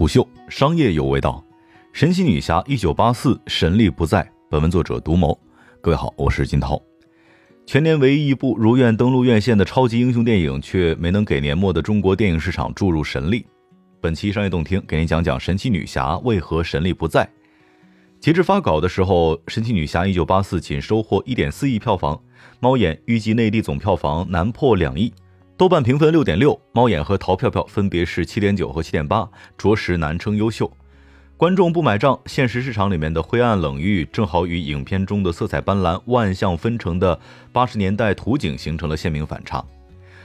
虎嗅商业有味道，神奇女侠一九八四神力不在。本文作者独谋。各位好，我是金涛。全年唯一一部如愿登陆院线的超级英雄电影，却没能给年末的中国电影市场注入神力。本期商业动听给您讲讲神奇女侠为何神力不在。截至发稿的时候，神奇女侠一九八四仅收获一点四亿票房，猫眼预计内地总票房难破两亿。豆瓣评分六点六，猫眼和淘票票分别是七点九和七点八，着实难称优秀。观众不买账，现实市场里面的灰暗冷遇，正好与影片中的色彩斑斓、万象纷呈的八十年代图景形成了鲜明反差。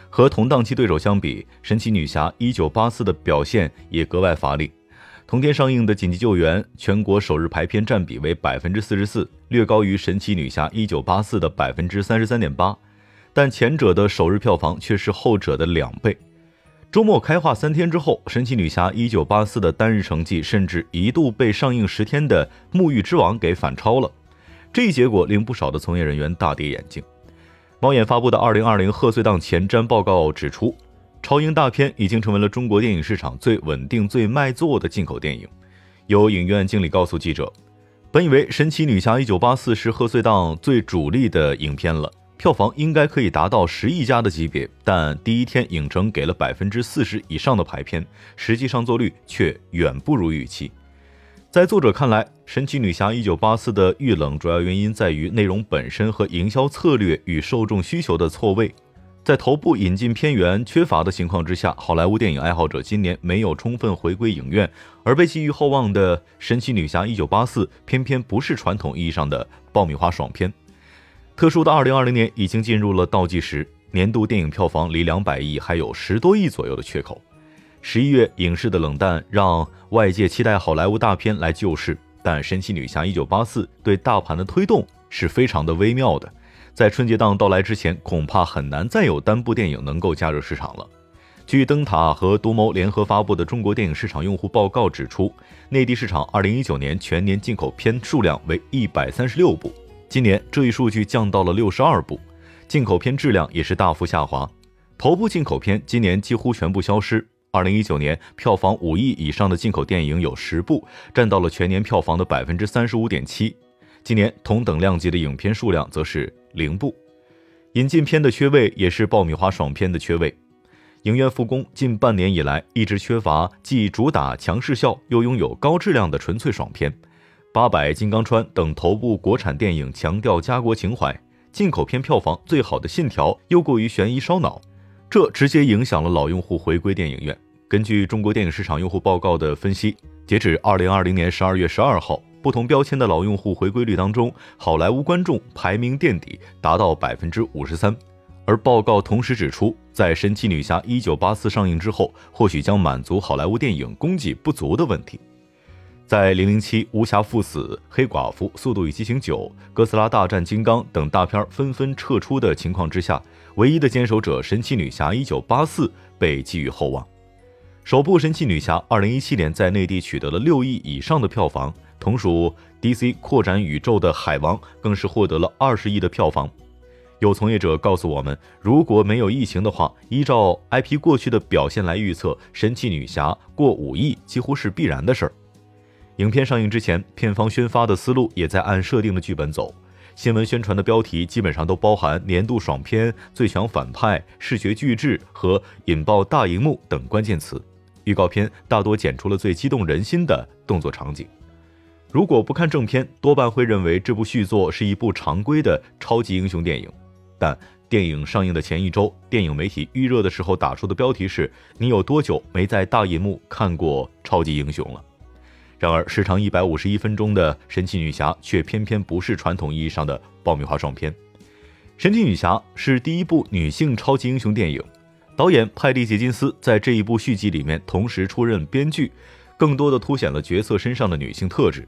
和同档期对手相比，神奇女侠一九八四的表现也格外乏力。同天上映的紧急救援全国首日排片占比为百分之四十四，略高于神奇女侠一九八四的百分之三十三点八。但前者的首日票房却是后者的两倍。周末开画三天之后，《神奇女侠一九八四》的单日成绩甚至一度被上映十天的《沐浴之王》给反超了。这一结果令不少的从业人员大跌眼镜。猫眼发布的二零二零贺岁档前瞻报告指出，超英大片已经成为了中国电影市场最稳定、最卖座的进口电影。有影院经理告诉记者，本以为《神奇女侠一九八四》是贺岁档最主力的影片了。票房应该可以达到十亿加的级别，但第一天影城给了百分之四十以上的排片，实际上座率却远不如预期。在作者看来，《神奇女侠一九八四》的遇冷主要原因在于内容本身和营销策略与受众需求的错位。在头部引进片源缺乏的情况之下，好莱坞电影爱好者今年没有充分回归影院，而被寄予厚望的《神奇女侠一九八四》偏偏不是传统意义上的爆米花爽片。特殊的二零二零年已经进入了倒计时，年度电影票房离两百亿还有十多亿左右的缺口。十一月影视的冷淡让外界期待好莱坞大片来救市，但《神奇女侠一九八四》对大盘的推动是非常的微妙的。在春节档到来之前，恐怕很难再有单部电影能够加热市场了。据灯塔和独谋联合发布的中国电影市场用户报告指出，内地市场二零一九年全年进口片数量为一百三十六部。今年这一数据降到了六十二部，进口片质量也是大幅下滑。头部进口片今年几乎全部消失。二零一九年票房五亿以上的进口电影有十部，占到了全年票房的百分之三十五点七。今年同等量级的影片数量则是零部。引进片的缺位也是爆米花爽片的缺位。影院复工近半年以来，一直缺乏既主打强势效又拥有高质量的纯粹爽片。八佰、金刚川等头部国产电影强调家国情怀，进口片票房最好的《信条》又过于悬疑烧脑，这直接影响了老用户回归电影院。根据中国电影市场用户报告的分析，截止二零二零年十二月十二号，不同标签的老用户回归率当中，好莱坞观众排名垫底，达到百分之五十三。而报告同时指出，在《神奇女侠一九八四》上映之后，或许将满足好莱坞电影供给不足的问题。在《零零七》《无暇赴死》《黑寡妇》《速度与激情九》《哥斯拉大战金刚》等大片纷纷撤出的情况之下，唯一的坚守者《神奇女侠一九八四》被寄予厚望。首部《神奇女侠》二零一七年在内地取得了六亿以上的票房，同属 DC 扩展宇宙的《海王》更是获得了二十亿的票房。有从业者告诉我们，如果没有疫情的话，依照 IP 过去的表现来预测，《神奇女侠》过五亿几乎是必然的事儿。影片上映之前，片方宣发的思路也在按设定的剧本走。新闻宣传的标题基本上都包含年度爽片、最强反派、视觉巨制和引爆大荧幕等关键词。预告片大多剪出了最激动人心的动作场景。如果不看正片，多半会认为这部续作是一部常规的超级英雄电影。但电影上映的前一周，电影媒体预热的时候打出的标题是：“你有多久没在大银幕看过超级英雄了？”然而，时长一百五十一分钟的《神奇女侠》却偏偏不是传统意义上的爆米花爽片。《神奇女侠》是第一部女性超级英雄电影，导演派蒂·杰金斯在这一部续集里面同时出任编剧，更多的凸显了角色身上的女性特质，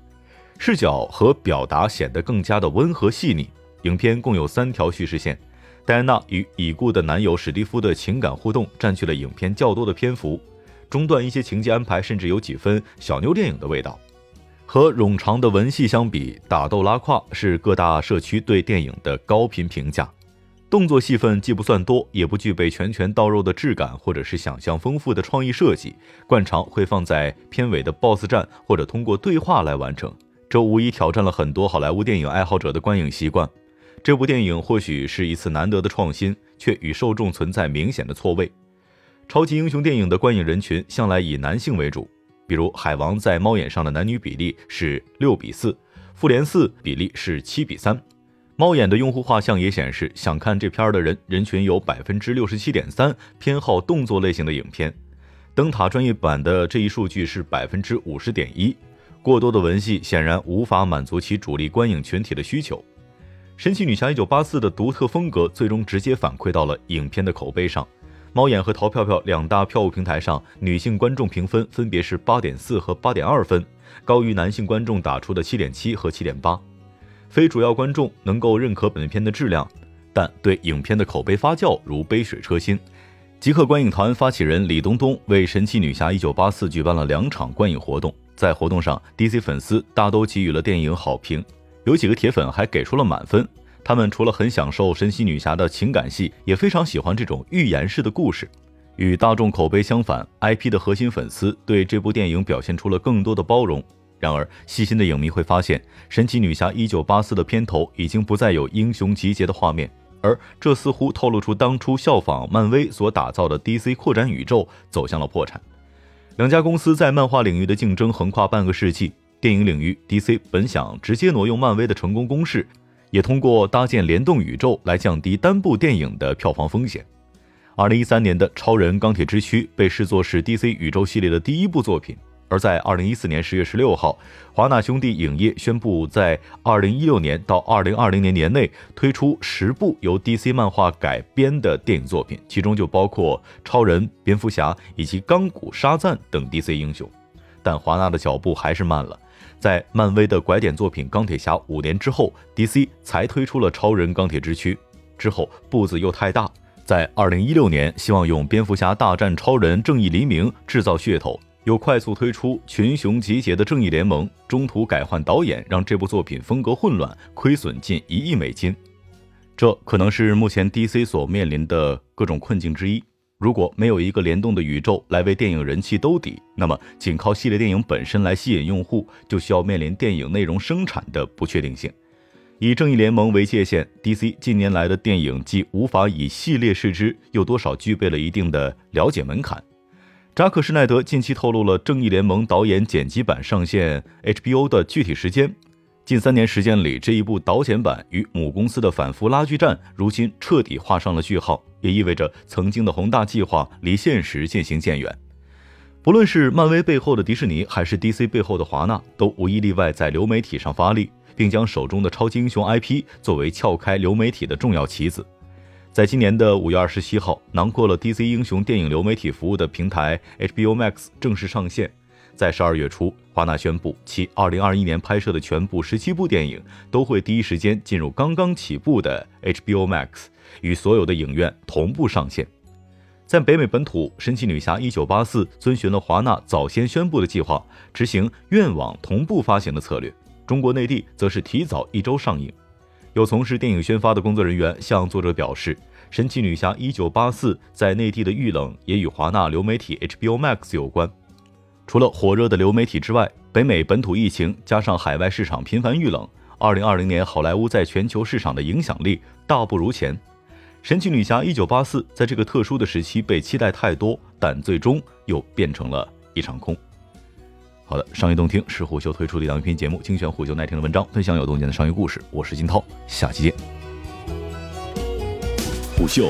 视角和表达显得更加的温和细腻。影片共有三条叙事线，戴安娜与已故的男友史蒂夫的情感互动占据了影片较多的篇幅。中断一些情节安排甚至有几分小妞电影的味道，和冗长的文戏相比，打斗拉胯是各大社区对电影的高频评价。动作戏份既不算多，也不具备拳拳到肉的质感，或者是想象丰富的创意设计，惯常会放在片尾的 BOSS 战，或者通过对话来完成。这无疑挑战了很多好莱坞电影爱好者的观影习惯。这部电影或许是一次难得的创新，却与受众存在明显的错位。超级英雄电影的观影人群向来以男性为主，比如《海王》在猫眼上的男女比例是六比四，《复联四》比例是七比三。猫眼的用户画像也显示，想看这片的人人群有百分之六十七点三偏好动作类型的影片。灯塔专业版的这一数据是百分之五十点一。过多的文戏显然无法满足其主力观影群体的需求。神奇女侠一九八四的独特风格最终直接反馈到了影片的口碑上。猫眼和淘票票两大票务平台上，女性观众评分分别是八点四和八点二分，高于男性观众打出的七点七和七点八。非主要观众能够认可本片的质量，但对影片的口碑发酵如杯水车薪。极客观影团发起人李东东为《神奇女侠一九八四》举办了两场观影活动，在活动上，DC 粉丝大都给予了电影好评，有几个铁粉还给出了满分。他们除了很享受神奇女侠的情感戏，也非常喜欢这种寓言式的故事。与大众口碑相反，IP 的核心粉丝对这部电影表现出了更多的包容。然而，细心的影迷会发现，《神奇女侠1984》的片头已经不再有英雄集结的画面，而这似乎透露出当初效仿漫威所打造的 DC 扩展宇宙走向了破产。两家公司在漫画领域的竞争横跨半个世纪，电影领域，DC 本想直接挪用漫威的成功公式，也通过搭建联动宇宙来降低单部电影的票房风险。2013年的《超人钢铁之躯》被视作是 DC 宇宙系列的第一部作品。而在二零一四年十月十六号，华纳兄弟影业宣布，在二零一六年到二零二零年年内推出十部由 DC 漫画改编的电影作品，其中就包括超人、蝙蝠侠以及钢骨、沙赞等 DC 英雄。但华纳的脚步还是慢了，在漫威的拐点作品《钢铁侠》五年之后，DC 才推出了《超人钢铁之躯》，之后步子又太大，在二零一六年希望用蝙蝠侠大战超人、正义黎明制造噱头。又快速推出群雄集结的正义联盟，中途改换导演，让这部作品风格混乱，亏损近一亿美金。这可能是目前 DC 所面临的各种困境之一。如果没有一个联动的宇宙来为电影人气兜底，那么仅靠系列电影本身来吸引用户，就需要面临电影内容生产的不确定性。以正义联盟为界限，DC 近年来的电影既无法以系列视之，又多少具备了一定的了解门槛。扎克施奈德近期透露了《正义联盟》导演剪辑版上线 HBO 的具体时间。近三年时间里，这一部导剪版与母公司的反复拉锯战，如今彻底画上了句号，也意味着曾经的宏大计划离现实渐行渐远。不论是漫威背后的迪士尼，还是 DC 背后的华纳，都无一例外在流媒体上发力，并将手中的超级英雄 IP 作为撬开流媒体的重要棋子。在今年的五月二十七号，囊括了 DC 英雄电影流媒体服务的平台 HBO Max 正式上线。在十二月初，华纳宣布其二零二一年拍摄的全部十七部电影都会第一时间进入刚刚起步的 HBO Max，与所有的影院同步上线。在北美本土，《神奇女侠一九八四》遵循了华纳早先宣布的计划，执行院网同步发行的策略。中国内地则是提早一周上映。有从事电影宣发的工作人员向作者表示，《神奇女侠一九八四》在内地的遇冷也与华纳流媒体 HBO Max 有关。除了火热的流媒体之外，北美本土疫情加上海外市场频繁遇冷，二零二零年好莱坞在全球市场的影响力大不如前。《神奇女侠一九八四》在这个特殊的时期被期待太多，但最终又变成了一场空。好的，商业动听是虎嗅推出的一档音频节目，精选虎嗅耐听的文章，分享有洞见的商业故事。我是金涛，下期见。虎嗅，